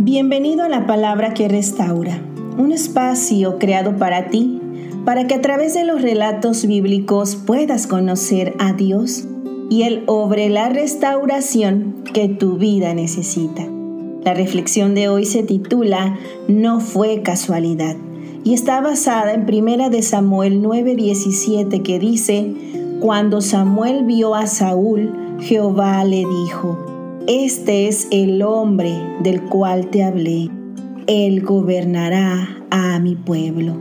Bienvenido a la palabra que restaura, un espacio creado para ti, para que a través de los relatos bíblicos puedas conocer a Dios y Él obre la restauración que tu vida necesita. La reflexión de hoy se titula No fue casualidad y está basada en Primera de Samuel 9:17 que dice, Cuando Samuel vio a Saúl, Jehová le dijo, este es el hombre del cual te hablé. Él gobernará a mi pueblo.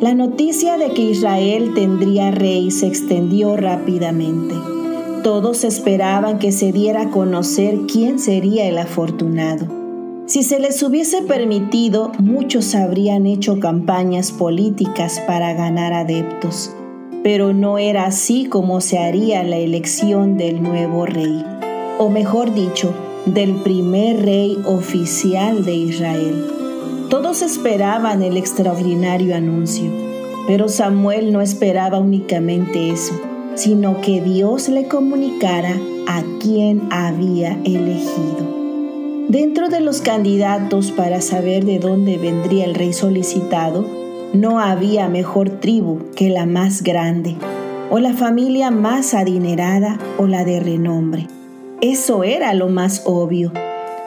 La noticia de que Israel tendría rey se extendió rápidamente. Todos esperaban que se diera a conocer quién sería el afortunado. Si se les hubiese permitido, muchos habrían hecho campañas políticas para ganar adeptos, pero no era así como se haría la elección del nuevo rey o mejor dicho, del primer rey oficial de Israel. Todos esperaban el extraordinario anuncio, pero Samuel no esperaba únicamente eso, sino que Dios le comunicara a quien había elegido. Dentro de los candidatos para saber de dónde vendría el rey solicitado, no había mejor tribu que la más grande, o la familia más adinerada o la de renombre. Eso era lo más obvio.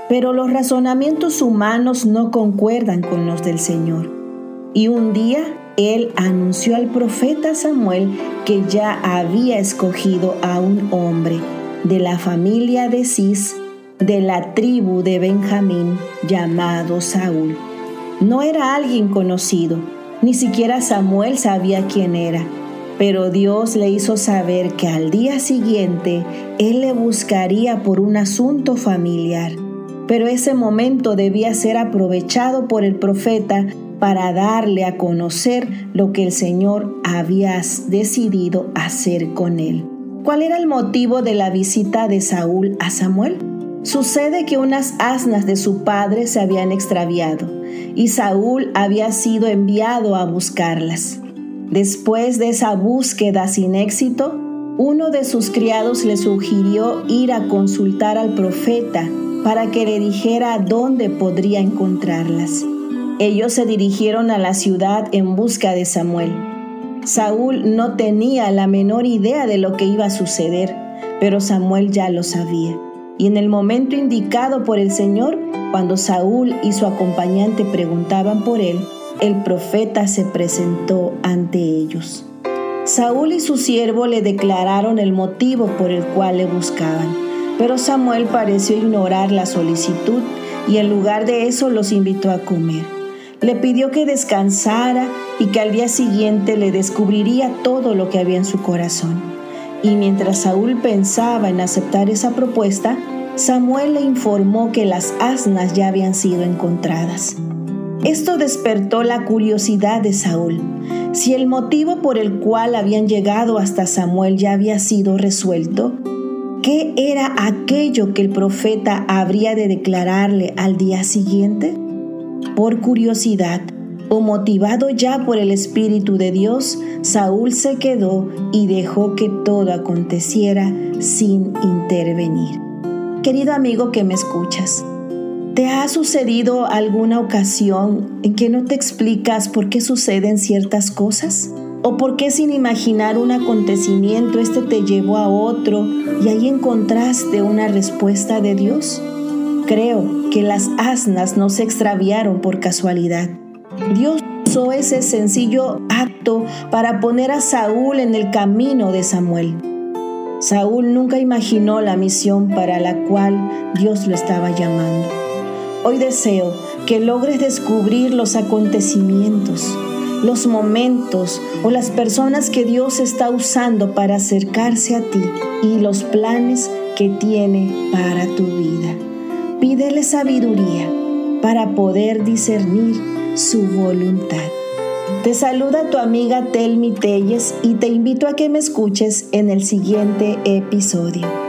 Pero los razonamientos humanos no concuerdan con los del Señor. Y un día él anunció al profeta Samuel que ya había escogido a un hombre de la familia de Cis, de la tribu de Benjamín, llamado Saúl. No era alguien conocido, ni siquiera Samuel sabía quién era pero Dios le hizo saber que al día siguiente Él le buscaría por un asunto familiar. Pero ese momento debía ser aprovechado por el profeta para darle a conocer lo que el Señor había decidido hacer con él. ¿Cuál era el motivo de la visita de Saúl a Samuel? Sucede que unas asnas de su padre se habían extraviado y Saúl había sido enviado a buscarlas. Después de esa búsqueda sin éxito, uno de sus criados le sugirió ir a consultar al profeta para que le dijera dónde podría encontrarlas. Ellos se dirigieron a la ciudad en busca de Samuel. Saúl no tenía la menor idea de lo que iba a suceder, pero Samuel ya lo sabía. Y en el momento indicado por el Señor, cuando Saúl y su acompañante preguntaban por él, el profeta se presentó ante ellos. Saúl y su siervo le declararon el motivo por el cual le buscaban, pero Samuel pareció ignorar la solicitud y en lugar de eso los invitó a comer. Le pidió que descansara y que al día siguiente le descubriría todo lo que había en su corazón. Y mientras Saúl pensaba en aceptar esa propuesta, Samuel le informó que las asnas ya habían sido encontradas. Esto despertó la curiosidad de Saúl. Si el motivo por el cual habían llegado hasta Samuel ya había sido resuelto, ¿qué era aquello que el profeta habría de declararle al día siguiente? Por curiosidad o motivado ya por el Espíritu de Dios, Saúl se quedó y dejó que todo aconteciera sin intervenir. Querido amigo que me escuchas, ¿Te ha sucedido alguna ocasión en que no te explicas por qué suceden ciertas cosas? ¿O por qué sin imaginar un acontecimiento este te llevó a otro y ahí encontraste una respuesta de Dios? Creo que las asnas no se extraviaron por casualidad. Dios usó ese sencillo acto para poner a Saúl en el camino de Samuel. Saúl nunca imaginó la misión para la cual Dios lo estaba llamando. Hoy deseo que logres descubrir los acontecimientos, los momentos o las personas que Dios está usando para acercarse a ti y los planes que tiene para tu vida. Pídele sabiduría para poder discernir su voluntad. Te saluda tu amiga Telmi Telles y te invito a que me escuches en el siguiente episodio.